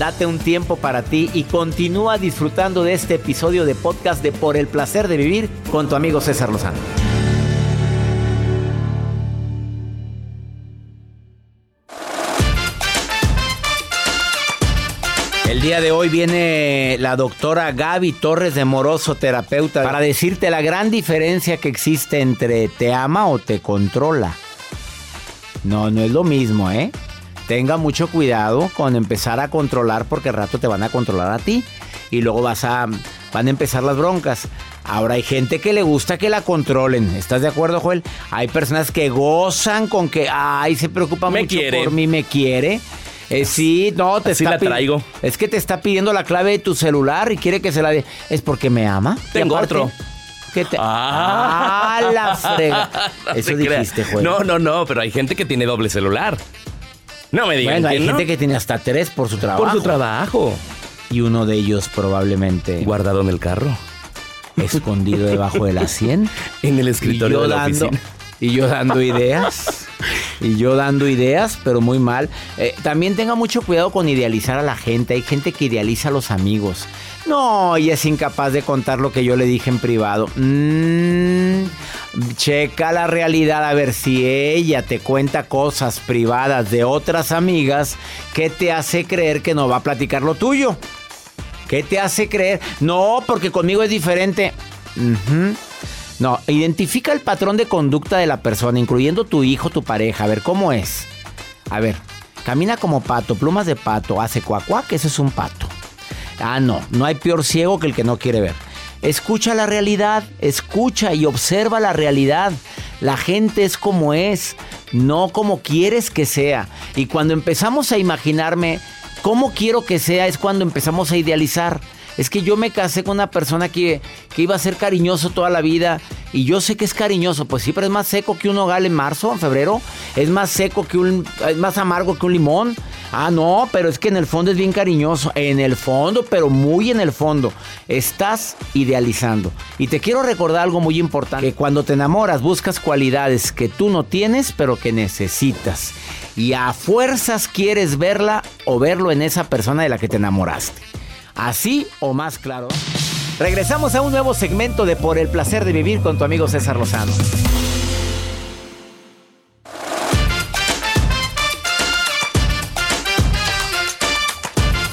Date un tiempo para ti y continúa disfrutando de este episodio de podcast de Por el placer de vivir con tu amigo César Lozano. El día de hoy viene la doctora Gaby Torres de Moroso, terapeuta, para decirte la gran diferencia que existe entre te ama o te controla. No, no es lo mismo, ¿eh? Tenga mucho cuidado con empezar a controlar porque al rato te van a controlar a ti y luego vas a van a empezar las broncas. Ahora hay gente que le gusta que la controlen. ¿Estás de acuerdo, Joel? Hay personas que gozan con que ay, se preocupa Me mucho quiere. por mí, me quiere. Eh, sí, no, te Así está la traigo. Es que te está pidiendo la clave de tu celular y quiere que se la dé. Es porque me ama. Tengo aparte, otro. ¿qué te- Ah. Ah, la frega. No Eso dijiste, Joel. No, no, no, pero hay gente que tiene doble celular. No me digan Bueno, hay no. gente que tiene hasta tres por su trabajo. Por su trabajo. Y uno de ellos probablemente Guardado en el carro. escondido debajo de la 100. En el escritorio yo de la dando, oficina. y yo dando ideas. Y yo dando ideas, pero muy mal. Eh, también tenga mucho cuidado con idealizar a la gente. Hay gente que idealiza a los amigos. No, y es incapaz de contar lo que yo le dije en privado. Mm, checa la realidad a ver si ella te cuenta cosas privadas de otras amigas que te hace creer que no va a platicar lo tuyo. ¿Qué te hace creer? No, porque conmigo es diferente. No, identifica el patrón de conducta de la persona, incluyendo tu hijo, tu pareja. A ver, ¿cómo es? A ver, camina como pato, plumas de pato, hace cuacuá, que ese es un pato. Ah, no, no hay peor ciego que el que no quiere ver. Escucha la realidad, escucha y observa la realidad. La gente es como es, no como quieres que sea. Y cuando empezamos a imaginarme cómo quiero que sea, es cuando empezamos a idealizar. Es que yo me casé con una persona que, que iba a ser cariñoso toda la vida. Y yo sé que es cariñoso, pues sí, pero es más seco que un hogal en marzo, en febrero. Es más seco que un. Es más amargo que un limón. Ah, no, pero es que en el fondo es bien cariñoso. En el fondo, pero muy en el fondo. Estás idealizando. Y te quiero recordar algo muy importante: que cuando te enamoras, buscas cualidades que tú no tienes, pero que necesitas. Y a fuerzas quieres verla o verlo en esa persona de la que te enamoraste. Así o más claro. Regresamos a un nuevo segmento de Por el placer de vivir con tu amigo César Lozano.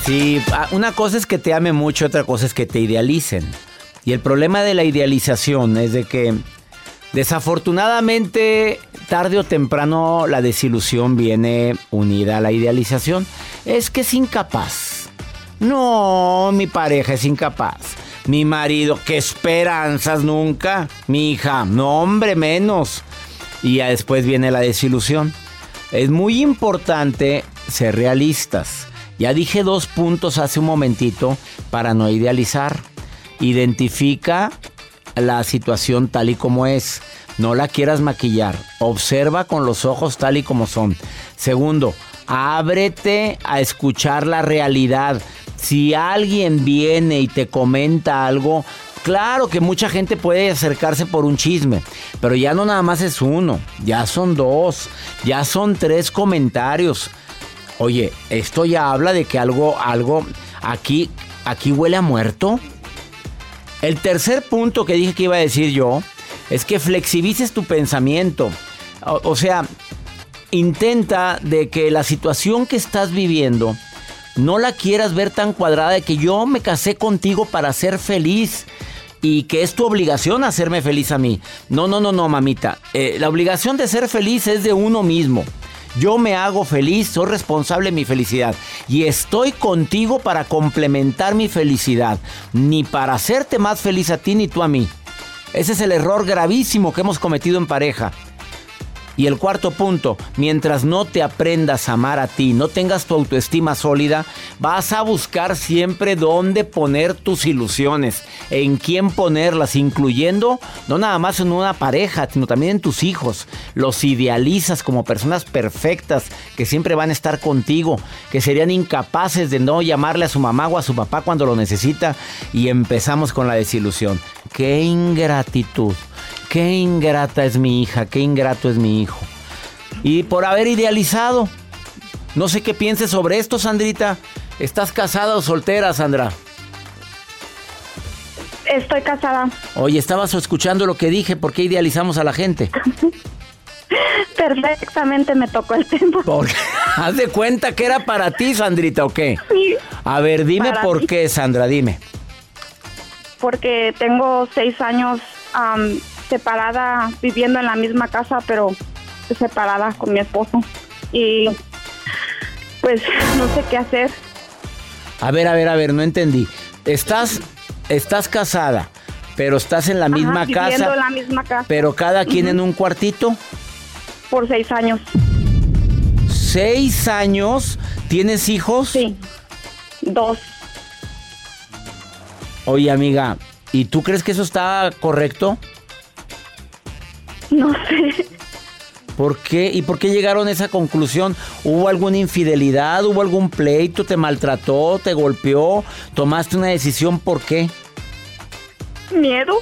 Sí, ah, una cosa es que te ame mucho, otra cosa es que te idealicen. Y el problema de la idealización es de que desafortunadamente tarde o temprano la desilusión viene unida a la idealización. Es que es incapaz. No, mi pareja es incapaz. Mi marido, qué esperanzas nunca. Mi hija, no hombre, menos. Y ya después viene la desilusión. Es muy importante ser realistas. Ya dije dos puntos hace un momentito para no idealizar. Identifica la situación tal y como es. No la quieras maquillar. Observa con los ojos tal y como son. Segundo, Ábrete a escuchar la realidad. Si alguien viene y te comenta algo, claro que mucha gente puede acercarse por un chisme, pero ya no nada más es uno, ya son dos, ya son tres comentarios. Oye, esto ya habla de que algo, algo, aquí, aquí huele a muerto. El tercer punto que dije que iba a decir yo es que flexibilices tu pensamiento. O, sea, intenta de que la situación que estás viviendo no la quieras ver tan cuadrada de que yo me casé contigo para ser feliz y que es tu obligación hacerme feliz a mí. No, no, no, no, mamita. Eh, la obligación de ser feliz es de uno mismo. Yo me hago feliz, soy responsable de mi felicidad y estoy contigo para complementar mi felicidad, ni para hacerte más feliz a ti ni tú a mí. Ese es el error gravísimo que hemos cometido en pareja. Y el cuarto punto, mientras no te aprendas a amar a ti, no tengas tu autoestima sólida, vas a buscar siempre dónde poner tus ilusiones, en quién ponerlas, incluyendo no nada más en una pareja, sino también en tus hijos. Los idealizas como personas perfectas que siempre van a estar contigo, que serían incapaces de no llamarle a su mamá o a su papá cuando lo necesita y empezamos con la desilusión. ¡Qué ingratitud! Qué ingrata es mi hija, qué ingrato es mi hijo. Y por haber idealizado. No sé qué pienses sobre esto, Sandrita. ¿Estás casada o soltera, Sandra? Estoy casada. Oye, estabas escuchando lo que dije, ¿por qué idealizamos a la gente? Perfectamente me tocó el tiempo. Porque, haz de cuenta que era para ti, Sandrita, ¿o qué? Sí. A ver, dime por mí. qué, Sandra, dime. Porque tengo seis años am, separada, viviendo en la misma casa, pero separada con mi esposo. Y pues no sé qué hacer. A ver, a ver, a ver, no entendí. Estás, estás casada, pero estás en la misma Ajá, viviendo casa, en la misma casa. pero cada quien en un cuartito. Por seis años. ¿Seis años? ¿Tienes hijos? Sí. Dos. Oye, amiga, ¿y tú crees que eso está correcto? No sé. ¿Por qué? ¿Y por qué llegaron a esa conclusión? ¿Hubo alguna infidelidad? ¿Hubo algún pleito? ¿Te maltrató? ¿Te golpeó? ¿Tomaste una decisión? ¿Por qué? ¿Miedo?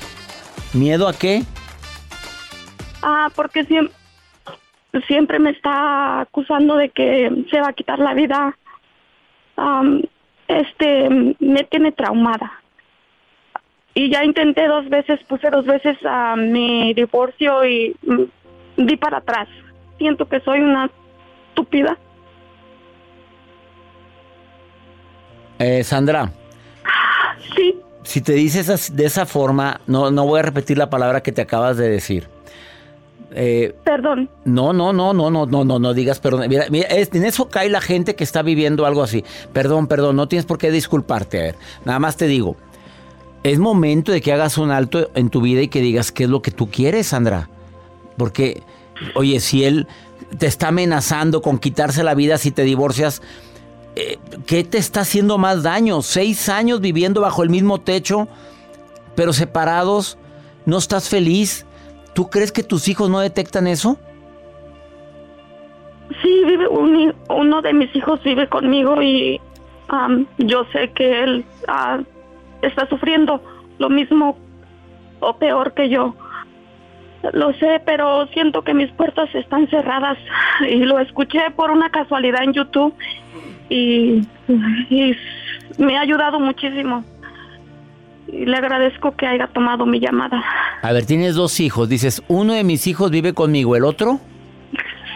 ¿Miedo a qué? Ah, porque siempre, siempre me está acusando de que se va a quitar la vida. Este, me tiene traumada. Y ya intenté dos veces, puse dos veces a mi divorcio y mm, di para atrás. Siento que soy una estúpida. Eh, Sandra. Sí. Si te dices de esa forma, no, no voy a repetir la palabra que te acabas de decir. Eh, Perdón. No, no, no, no, no, no, no, no digas perdón. Mira, mira, en eso cae la gente que está viviendo algo así. Perdón, perdón, no tienes por qué disculparte. A ver, nada más te digo, es momento de que hagas un alto en tu vida y que digas qué es lo que tú quieres, Sandra. Porque, oye, si él te está amenazando con quitarse la vida si te divorcias, eh, ¿qué te está haciendo más daño? Seis años viviendo bajo el mismo techo, pero separados, no estás feliz. ¿Tú crees que tus hijos no detectan eso? Sí, vive uno de mis hijos vive conmigo y yo sé que él está sufriendo lo mismo o peor que yo. Lo sé, pero siento que mis puertas están cerradas y lo escuché por una casualidad en YouTube y, y me ha ayudado muchísimo. Y le agradezco que haya tomado mi llamada. A ver, tienes dos hijos. Dices, uno de mis hijos vive conmigo, ¿el otro?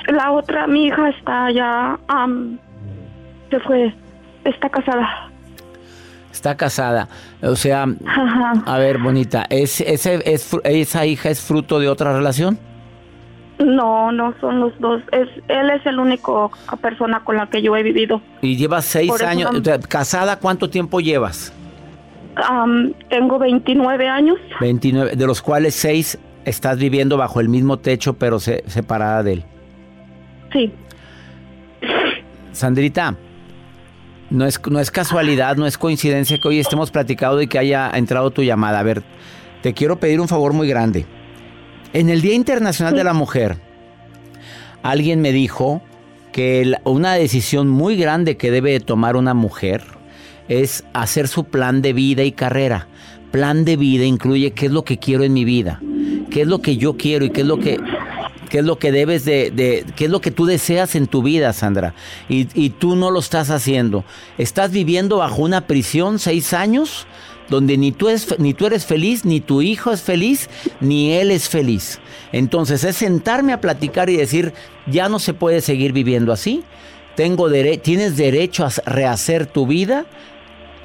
La otra, mi hija está ya, am, se fue, está casada. Está casada. O sea, Ajá. a ver, bonita, ¿es, ese, es, ¿esa hija es fruto de otra relación? No, no son los dos. Es, él es el único persona con la que yo he vivido. Y llevas seis Por años. ¿Casada cuánto tiempo llevas? Am, tengo 29 años. 29, de los cuales seis estás viviendo bajo el mismo techo, pero se- separada de él. Sí. Sandrita, no es, no es casualidad, no es coincidencia que hoy estemos platicando y que haya entrado tu llamada. A ver, te quiero pedir un favor muy grande. En el Día Internacional de la Mujer, alguien me dijo que una decisión muy grande que debe tomar una mujer es hacer su plan de vida y carrera. Plan de vida incluye qué es lo que quiero en mi vida, qué es lo que yo quiero y qué es lo que qué es lo que debes de, qué es lo que tú deseas en tu vida, Sandra. Y, y, tú no lo estás haciendo. Estás viviendo bajo una prisión seis años donde ni tú, ni tú eres feliz, ni tu hijo es feliz, ni él es feliz. Entonces es sentarme a platicar y decir, ya no se puede seguir viviendo así. Tengo tienes derecho a rehacer tu vida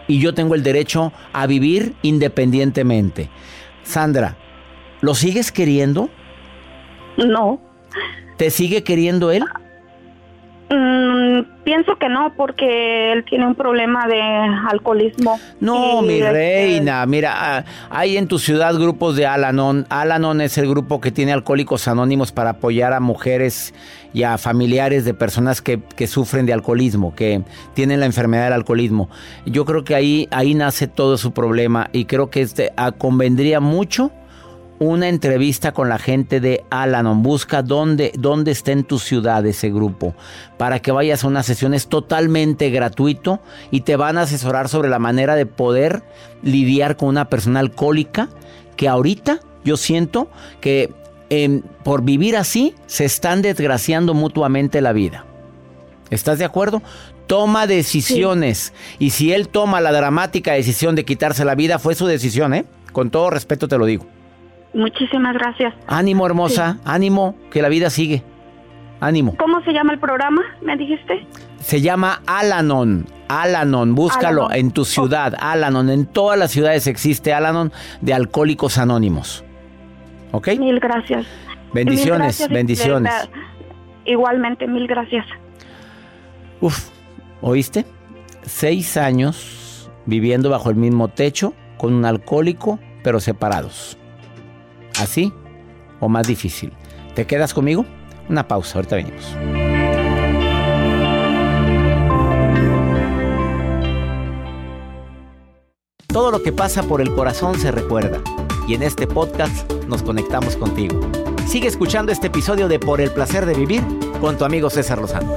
y yo tengo el derecho a vivir independientemente. Sandra, ¿lo sigues queriendo? No. ¿Te sigue queriendo él? Mm, pienso que no, porque él tiene un problema de alcoholismo. No, mi este, reina, mira, ah, hay en tu ciudad grupos de Alanon. Alanon es el grupo que tiene alcohólicos anónimos para apoyar a mujeres y a familiares de personas que, que sufren de alcoholismo, que tienen la enfermedad del alcoholismo. Yo creo que ahí, ahí nace todo su problema y creo que este, ah, convendría mucho una entrevista con la gente de Alanon. Busca dónde, dónde está en tu ciudad ese grupo para que vayas a unas sesiones totalmente gratuito y te van a asesorar sobre la manera de poder lidiar con una persona alcohólica que ahorita yo siento que em, por vivir así se están desgraciando mutuamente la vida. ¿Estás de acuerdo? Toma decisiones. Y si él toma la dramática decisión de quitarse la vida, fue su decisión, ¿eh? Con todo respeto te lo digo. Muchísimas gracias. Ánimo, hermosa, ánimo, que la vida sigue. Ánimo. ¿Cómo se llama el programa? ¿Me dijiste? Se llama Alanon. Alanon, búscalo en tu ciudad. Alanon, en todas las ciudades existe Alanon de Alcohólicos Anónimos. ¿Ok? Mil gracias. Bendiciones, bendiciones. Igualmente, mil gracias. Uf, ¿oíste? Seis años viviendo bajo el mismo techo con un alcohólico, pero separados. ¿Así o más difícil? ¿Te quedas conmigo? Una pausa, ahorita venimos. Todo lo que pasa por el corazón se recuerda y en este podcast nos conectamos contigo. Sigue escuchando este episodio de Por el placer de vivir con tu amigo César Lozano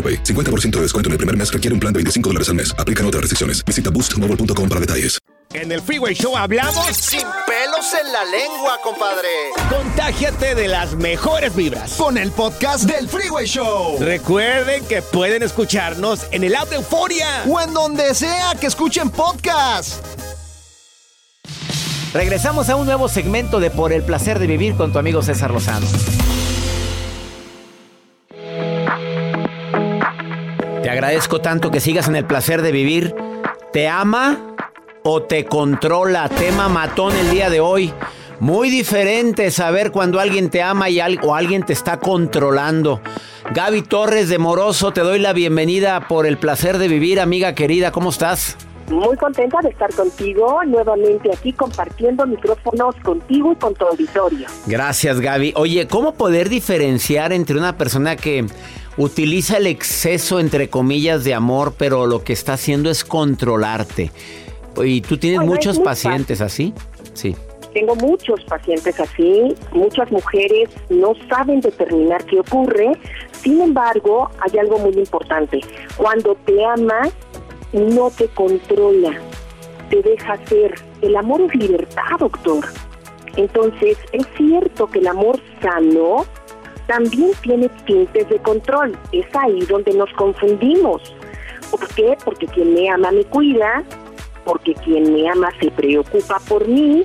50% de descuento en el primer mes requiere un plan de 25 dólares al mes. Aplican otras restricciones. Visita boostmobile.com para detalles. En el Freeway Show hablamos sin pelos en la lengua, compadre. Contágiate de las mejores vibras con el podcast del Freeway Show. Recuerden que pueden escucharnos en el app de Euforia o en donde sea que escuchen podcast. Regresamos a un nuevo segmento de Por el placer de vivir con tu amigo César Lozano. Agradezco tanto que sigas en el placer de vivir. ¿Te ama o te controla? Tema matón el día de hoy. Muy diferente saber cuando alguien te ama y o alguien te está controlando. Gaby Torres de Moroso, te doy la bienvenida por el placer de vivir, amiga querida. ¿Cómo estás? Muy contenta de estar contigo nuevamente aquí compartiendo micrófonos contigo y con tu auditorio. Gracias, Gaby. Oye, ¿cómo poder diferenciar entre una persona que utiliza el exceso, entre comillas, de amor, pero lo que está haciendo es controlarte. Y tú tienes muchos pacientes así, sí. Tengo muchos pacientes así, muchas mujeres no saben determinar qué ocurre, sin embargo, hay algo muy importante, cuando te ama, no te controla, te deja ser. El amor es libertad, doctor. Entonces, es cierto que el amor sano también tiene tintes de control. Es ahí donde nos confundimos. ¿Por qué? Porque quien me ama me cuida, porque quien me ama se preocupa por mí,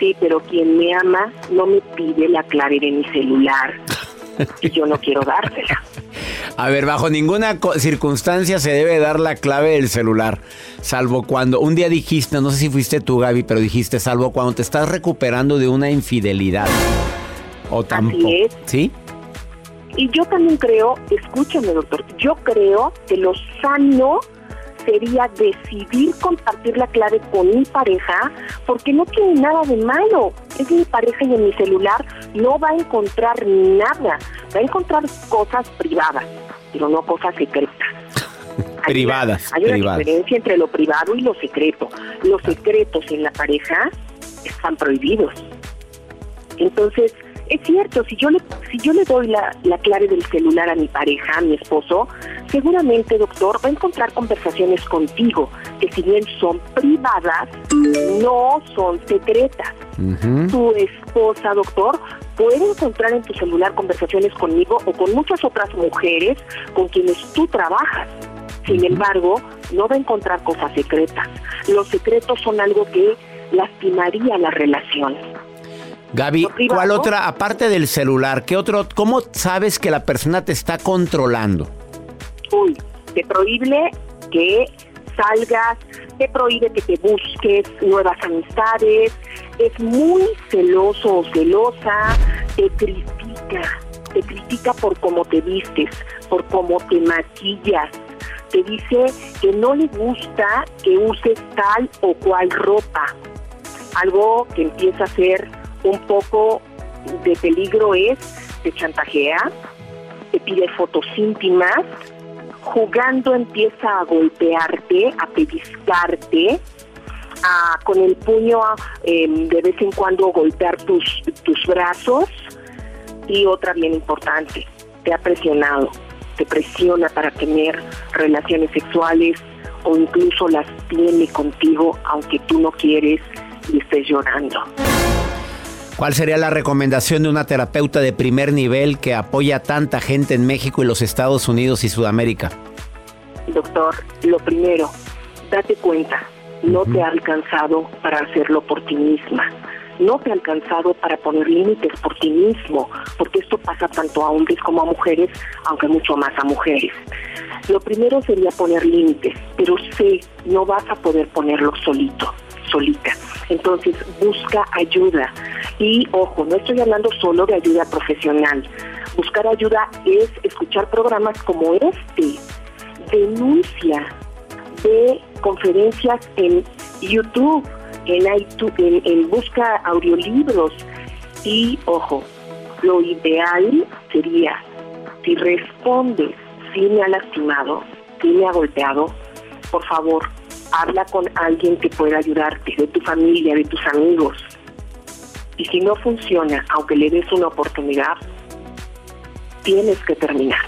sí, pero quien me ama no me pide la clave de mi celular y yo no quiero dársela. A ver, bajo ninguna circunstancia se debe dar la clave del celular, salvo cuando un día dijiste, no sé si fuiste tú Gaby, pero dijiste, salvo cuando te estás recuperando de una infidelidad. O tampoco. Así es. ¿Sí? Y yo también creo, escúchame doctor, yo creo que lo sano sería decidir compartir la clave con mi pareja porque no tiene nada de malo. Es mi pareja y en mi celular no va a encontrar nada. Va a encontrar cosas privadas, pero no cosas secretas. privadas. Hay una privadas. diferencia entre lo privado y lo secreto. Los secretos en la pareja están prohibidos. Entonces, es cierto, si yo le, si yo le doy la, la clave del celular a mi pareja, a mi esposo, seguramente, doctor, va a encontrar conversaciones contigo que si bien son privadas, no son secretas. Tu esposa, doctor, puede encontrar en tu celular conversaciones conmigo o con muchas otras mujeres con quienes tú trabajas. Sin embargo, no va a encontrar cosas secretas. Los secretos son algo que lastimaría la relación. Gaby, ¿cuál otra, aparte del celular, qué otro, cómo sabes que la persona te está controlando? Uy, te prohíbe que salgas, te prohíbe que te busques nuevas amistades, es muy celoso o celosa, te critica, te critica por cómo te vistes, por cómo te maquillas, te dice que no le gusta que uses tal o cual ropa. Algo que empieza a ser un poco de peligro es, te chantajea, te pide fotos íntimas, jugando empieza a golpearte, a pellizcarte, a con el puño eh, de vez en cuando golpear tus, tus brazos y otra bien importante, te ha presionado, te presiona para tener relaciones sexuales o incluso las tiene contigo aunque tú no quieres y estés llorando. ¿Cuál sería la recomendación de una terapeuta de primer nivel que apoya a tanta gente en México y los Estados Unidos y Sudamérica? Doctor, lo primero, date cuenta, no te ha alcanzado para hacerlo por ti misma. No te ha alcanzado para poner límites por ti mismo, porque esto pasa tanto a hombres como a mujeres, aunque mucho más a mujeres. Lo primero sería poner límites, pero sé, no vas a poder ponerlo solito, solita. Entonces busca ayuda. Y ojo, no estoy hablando solo de ayuda profesional. Buscar ayuda es escuchar programas como este. Denuncia de conferencias en YouTube, en, iTunes, en, en busca audiolibros. Y ojo, lo ideal sería, si respondes, si me ha lastimado, si me ha golpeado, por favor, habla con alguien que pueda ayudarte, de tu familia, de tus amigos. Y si no funciona, aunque le des una oportunidad, tienes que terminar.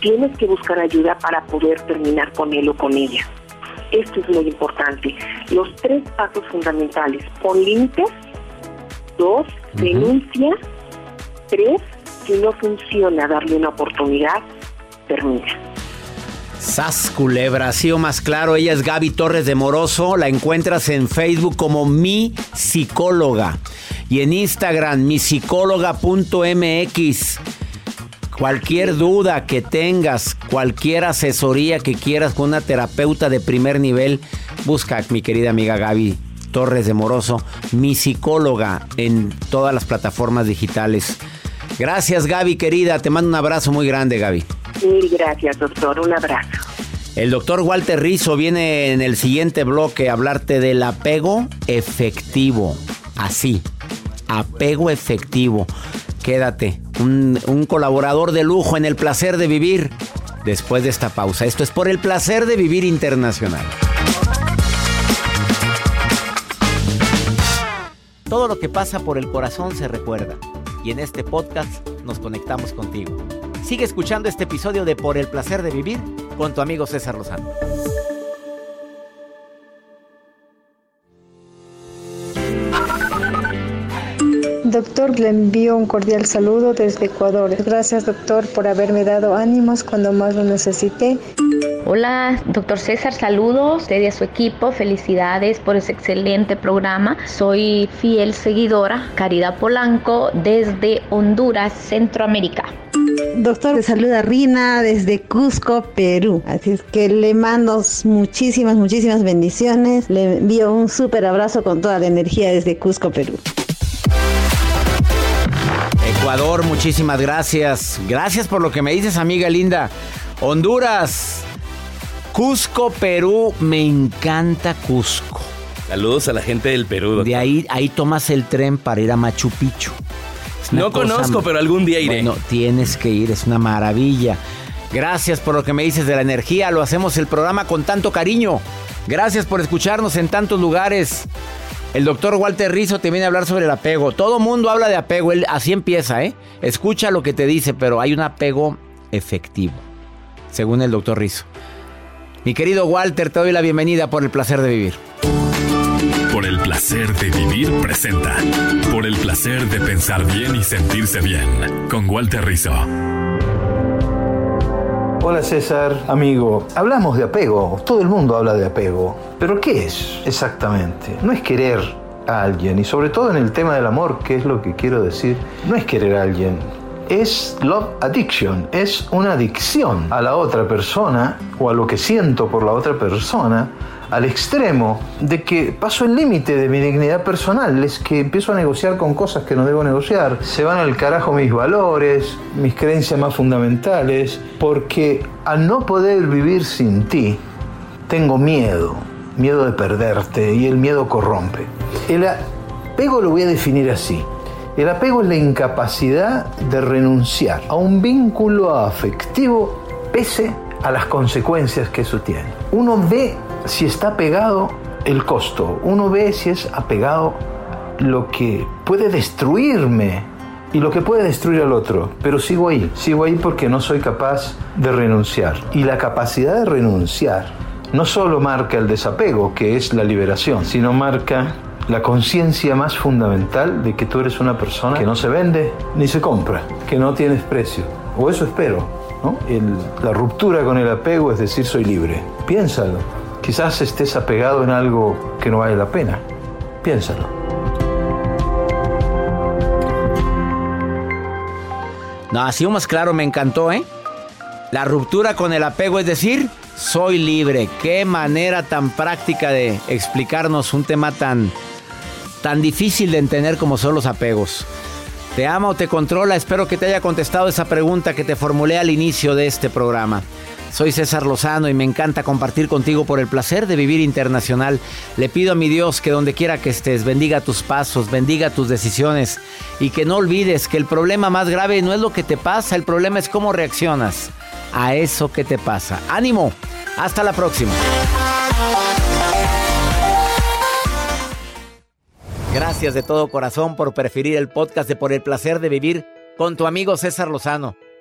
Tienes que buscar ayuda para poder terminar con él o con ella. Esto es muy importante. Los tres pasos fundamentales. Pon límites. Dos, denuncia. Tres, si no funciona darle una oportunidad, termina. Sas culebra, así o más claro, ella es Gaby Torres de Moroso, la encuentras en Facebook como mi psicóloga y en Instagram mi psicóloga.mx. Cualquier duda que tengas, cualquier asesoría que quieras con una terapeuta de primer nivel, busca a mi querida amiga Gaby Torres de Moroso, mi psicóloga en todas las plataformas digitales. Gracias Gaby querida, te mando un abrazo muy grande Gaby. Mil gracias doctor, un abrazo. El doctor Walter Rizzo viene en el siguiente bloque a hablarte del apego efectivo. Así, apego efectivo. Quédate, un, un, colaborador de lujo en el placer de vivir después de esta pausa. Esto es por el placer de vivir internacional. Todo lo que pasa por el corazón se recuerda y en este podcast nos conectamos contigo. Sigue escuchando este episodio de Por el placer de vivir con tu amigo César Lozano. Doctor, le envío un cordial saludo desde Ecuador. Gracias, doctor, por haberme dado ánimos cuando más lo necesité. Hola, doctor César, saludos. Usted y a su equipo, felicidades por ese excelente programa. Soy fiel seguidora, Caridad Polanco, desde Honduras, Centroamérica. Doctor, te saluda Rina desde Cusco, Perú. Así es que le mando muchísimas, muchísimas bendiciones. Le envío un súper abrazo con toda la energía desde Cusco, Perú. Ecuador, muchísimas gracias. Gracias por lo que me dices, amiga linda. Honduras, Cusco, Perú, me encanta Cusco. Saludos a la gente del Perú. Doctor. De ahí, ahí tomas el tren para ir a Machu Picchu. No conozco, pero algún día iré. Bueno, tienes que ir, es una maravilla. Gracias por lo que me dices de la energía. Lo hacemos el programa con tanto cariño. Gracias por escucharnos en tantos lugares. El doctor Walter Rizzo te viene a hablar sobre el apego. Todo mundo habla de apego, él así empieza, ¿eh? Escucha lo que te dice, pero hay un apego efectivo, según el doctor Rizzo. Mi querido Walter, te doy la bienvenida por el placer de vivir. Por el placer de vivir presenta. Por el placer de pensar bien y sentirse bien. Con Walter Rizzo. Hola César, amigo. Hablamos de apego, todo el mundo habla de apego. Pero ¿qué es exactamente? No es querer a alguien, y sobre todo en el tema del amor, que es lo que quiero decir, no es querer a alguien. Es love addiction, es una adicción a la otra persona o a lo que siento por la otra persona al extremo de que paso el límite de mi dignidad personal, es que empiezo a negociar con cosas que no debo negociar, se van al carajo mis valores, mis creencias más fundamentales, porque al no poder vivir sin ti, tengo miedo, miedo de perderte y el miedo corrompe. El apego lo voy a definir así. El apego es la incapacidad de renunciar a un vínculo afectivo pese a las consecuencias que eso tiene. Uno ve si está apegado el costo, uno ve si es apegado lo que puede destruirme y lo que puede destruir al otro, pero sigo ahí, sigo ahí porque no soy capaz de renunciar. Y la capacidad de renunciar no solo marca el desapego, que es la liberación, sino marca la conciencia más fundamental de que tú eres una persona que no se vende ni se compra, que no tienes precio. O eso espero. ¿no? La ruptura con el apego es decir, soy libre. Piénsalo. Quizás estés apegado en algo que no vale la pena. Piénsalo. No, así más claro, me encantó, ¿eh? La ruptura con el apego es decir, soy libre. Qué manera tan práctica de explicarnos un tema tan, tan difícil de entender como son los apegos. ¿Te ama o te controla? Espero que te haya contestado esa pregunta que te formulé al inicio de este programa. Soy César Lozano y me encanta compartir contigo por el placer de vivir internacional. Le pido a mi Dios que donde quiera que estés, bendiga tus pasos, bendiga tus decisiones y que no olvides que el problema más grave no es lo que te pasa, el problema es cómo reaccionas a eso que te pasa. Ánimo, hasta la próxima. Gracias de todo corazón por preferir el podcast de Por el placer de vivir con tu amigo César Lozano.